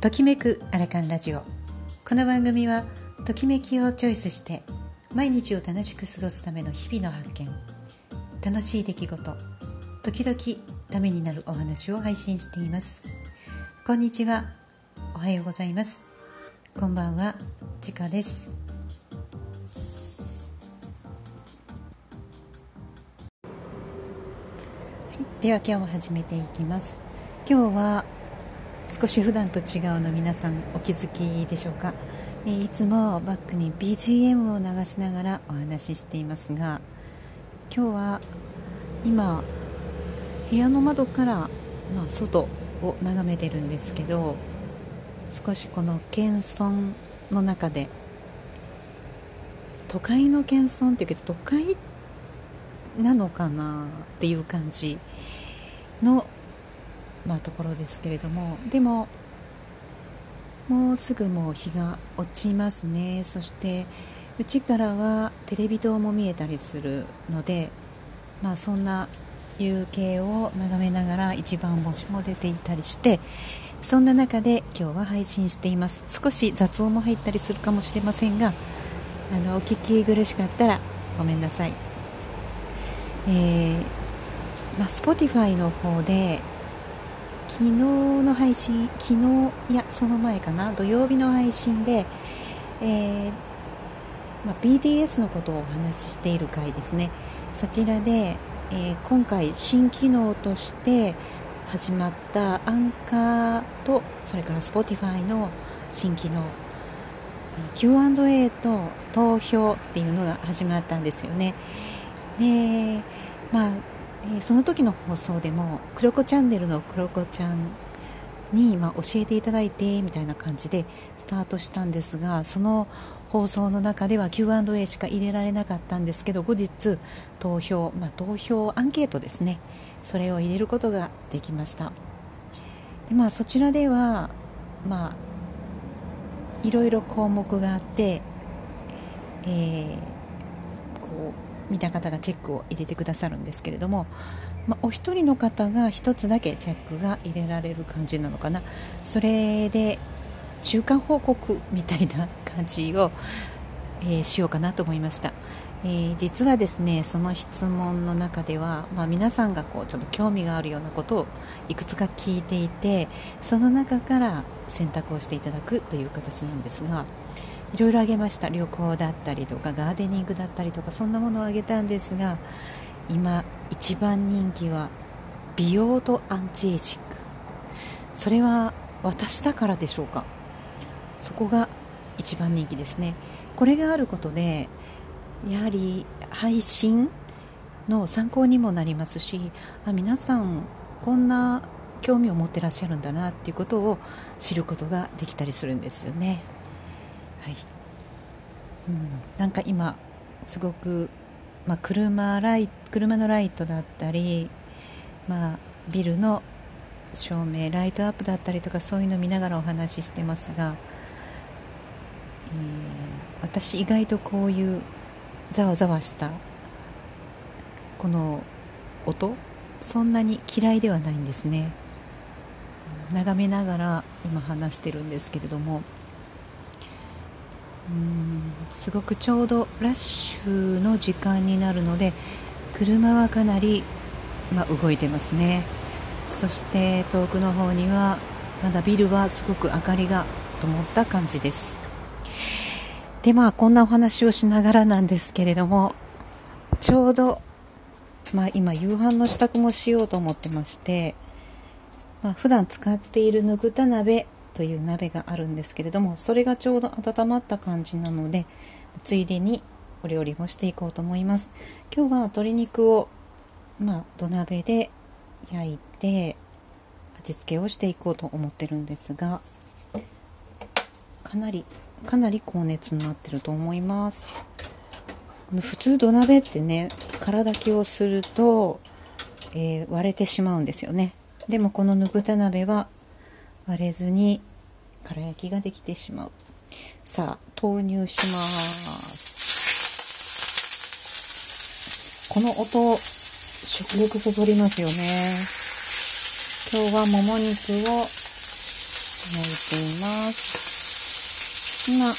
ときめくアラカンラジオ。この番組はときめきをチョイスして毎日を楽しく過ごすための日々の発見。楽しい出来事。時々ためになるお話を配信しています。こんにちは。おはようございます。こんばんは。ちかです。では今日も始めていきます。今日は少し普段と違うの皆さんお気づきでしょうか、えいつもバックに BGM を流しながらお話ししていますが今日は今部屋の窓から、まあ、外を眺めてるんですけど少しこの謙遜の中で都会の謙遜っていうけど都会なのかなっていう感じの、まあ、ところですけれどもでももうすぐもう日が落ちますね。そしてうちからはテレビ塔も見えたりするので、まあ、そんな夕景を眺めながら一番星も出ていたりしてそんな中で今日は配信しています。少し雑音も入ったりするかもしれませんがあのお聞き苦しかったらごめんなさい。えー、まあ、Spotify の方で昨日の配信昨日いやその前かな土曜日の配信で、えー、まあ、BTS のことをお話ししている回ですね。そちらで、えー、今回新機能として始まったアンカーとそれから Spotify の新機能 Q&A と投票っていうのが始まったんですよね。でまあ、え、その時の放送でも「クロコチャンネル」のクロコちゃんに、ま、教えていただいてみたいな感じでスタートしたんですがその放送の中では Q&A しか入れられなかったんですけど後日投票、まあ、投票アンケートですね。それを入れることができました。で、まあ、そちらではまあいろいろ項目があって、えー、こう見た方がチェックを入れてくださるんですけれども、まあ、お一人の方が1つだけチェックが入れられる感じなのかな。それで中間報告みたいな感じを、えー、しようかなと思いました、えー、実はですねその質問の中では、まあ、皆さんがこうちょっと興味があるようなことをいくつか聞いていてその中から選択をしていただくという形なんですがいろいろあげました。旅行だったりとかガーデニングだったりとかそんなものをあげたんですが今一番人気は美容とアンチエイジング。それは私だからでしょうか。そこが一番人気ですね。これがあることでやはり配信の参考にもなりますしあ皆さんこんな興味を持ってらっしゃるんだなっていうことを知ることができたりするんですよね。はい。うん、なんか今すごく、まあ、車ライ車のライトだったり、まあ、ビルの照明ライトアップだったりとかそういうのを見ながらお話ししてますが、えー、私意外とこういうざわざわしたこの音そんなに嫌いではないんですね。眺めながら今話してるんですけれどもうん。すごくちょうどラッシュの時間になるので車はかなり、まあ、動いてますね。そして遠くの方にはまだビルはすごく明かりが灯った感じです。でまあこんなお話をしながらなんですけれどもちょうど、まあ、今夕飯の支度もしようと思ってまして、まあ、普段使っているぬぐた鍋という鍋があるんですけれどもそれがちょうど温まった感じなのでついでにお料理もしていこうと思います。今日は鶏肉をまあ土鍋で焼いて味付けをしていこうと思ってるんですがかなりかなり高熱になってると思います。普通土鍋ってね空炊きをすると、えー、割れてしまうんですよね。でもこのぬぐた鍋は割れずにから焼きができてしまう。さあ投入します。この音食欲そそりますよね。今日はもも肉を焼いています。今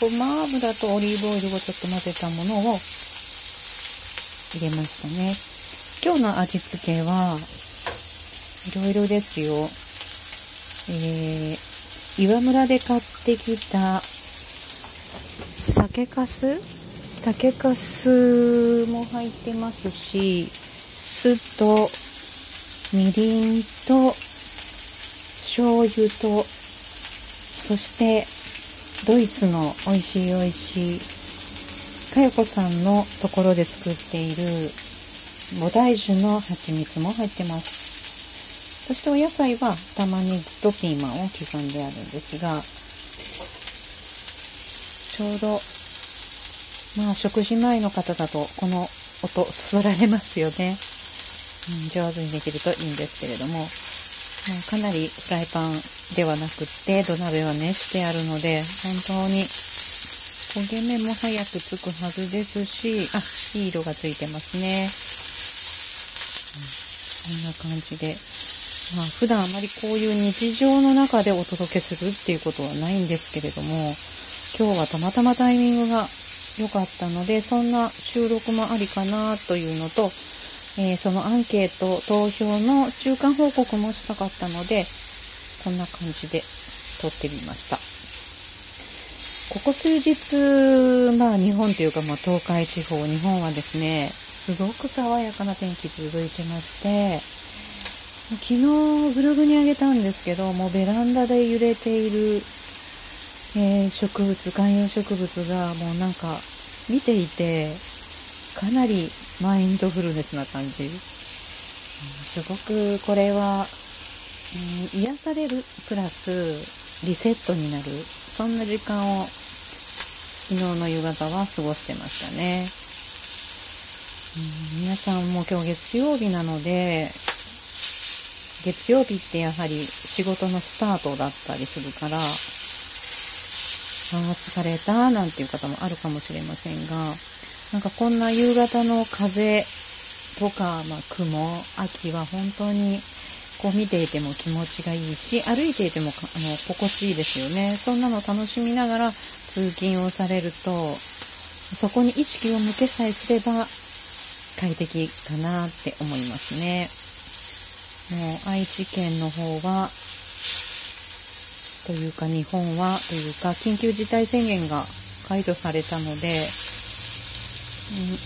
ごま油とオリーブオイルをちょっと混ぜたものを入れましたね。今日の味付けはいろいろですよ。えー、岩村で買ってきた酒かす酒かすも入ってますし酢とみりんと醤油とそしてドイツの美味しい美味しいかよこさんのところで作っている菩提樹の蜂蜜も入ってます。そしてお野菜は玉ねぎとピーマンを刻んであるんですがちょうどまあ食事前の方だとこの音そそられますよね、うん、上手にできるといいんですけれども、まあ、かなりフライパンではなくって土鍋は熱してあるので本当に焦げ目も早くつくはずですしあいい色がついてますね、うん、こんな感じで。まあ、普段あまりこういう日常の中でお届けするっていうことはないんですけれども今日はたまたまタイミングが良かったので、そんな収録もありかなというのと、えー、そのアンケート、投票の中間報告もしたかったので、こんな感じで撮ってみました。ここ数日、まあ日本というか、まあ、東海地方、日本はですね、すごく爽やかな天気続いてまして、昨日ブログにあげたんですけど、もうベランダで揺れているえー、植物観葉植物がもうなんか見ていてかなりマインドフルネスな感じ、うん、すごくこれは、うん、癒されるプラスリセットになる。そんな時間を昨日の夕方は過ごしてましたね、うん、皆さんも今日月曜日なので月曜日ってやはり仕事のスタートだったりするからあ疲れたなんていう方もあるかもしれませんがなんかこんな夕方の風とか、まあ、雲秋は本当にこう見ていても気持ちがいいし歩いていてもあの心地いいですよね。そんなの楽しみながら通勤をされるとそこに意識を向けさえすれば快適かなって思いますね。もう愛知県の方はというか日本はというか緊急事態宣言が解除されたので、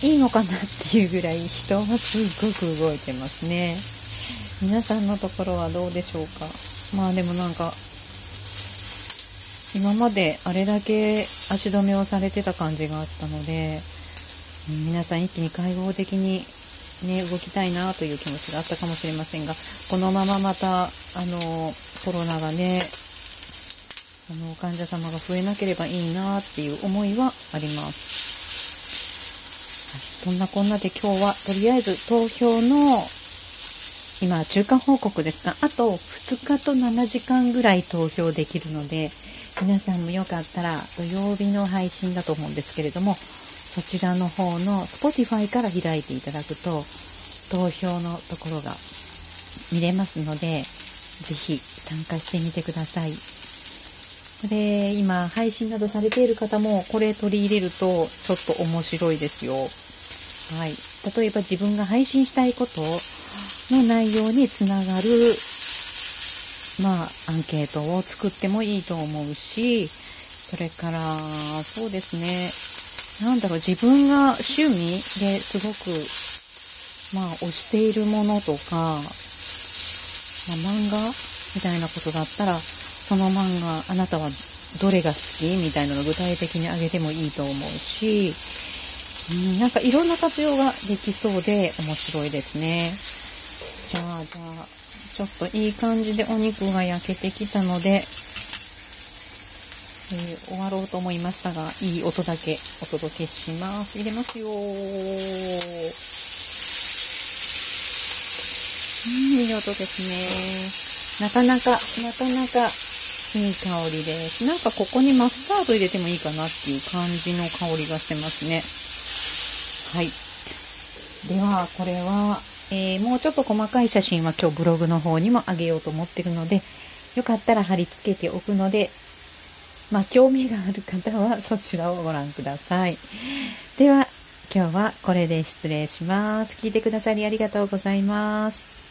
うん、いいのかなっていうぐらい人はすっごく動いてますね。皆さんのところはどうでしょうか？まあでもなんか今まであれだけ足止めをされてた感じがあったので、皆さん一気に開放的にね、動きたいなという気持ちがあったかもしれませんがこのまままたあのコロナがねあの患者様が増えなければいいなっていう思いはあります、はい、そんなこんなで今日はとりあえず投票の今中間報告です。があと2日と7時間ぐらい投票できるので皆さんもよかったら土曜日の配信だと思うんですけれどもそちらの方の Spotify から開いていただくと投票のところが見れますのでぜひ参加してみてください。で、今、配信などされている方も、これ取り入れると、ちょっと面白いですよ。はい。例えば自分が配信したいことの内容につながる、まあ、アンケートを作ってもいいと思うし、それから、そうですね、なんだろう、自分が趣味ですごく、まあ、推しているものとか、まあ、漫画みたいなことだったら、その漫画あなたはどれが好きみたいなのを具体的にあげてもいいと思うし、うん、なんかいろんな活用ができそうで面白いですね。じゃあ、じゃあ、ちょっといい感じでお肉が焼けてきたので、えー、終わろうと思いましたが、いい音だけお届けします。入れますようん、いい音ですね。なかなか、なかなかいい香りです。なんかここにマスタード入れてもいいかなっていう感じの香りがしてますね。はい。では、これは、えー、もうちょっと細かい写真は今日ブログの方にもあげようと思ってるので、よかったら貼り付けておくので、まあ、興味がある方はそちらをご覧ください。では、今日はこれで失礼します。聞いてくださりありがとうございます。